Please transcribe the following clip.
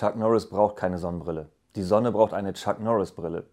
Chuck Norris braucht keine Sonnenbrille. Die Sonne braucht eine Chuck Norris Brille.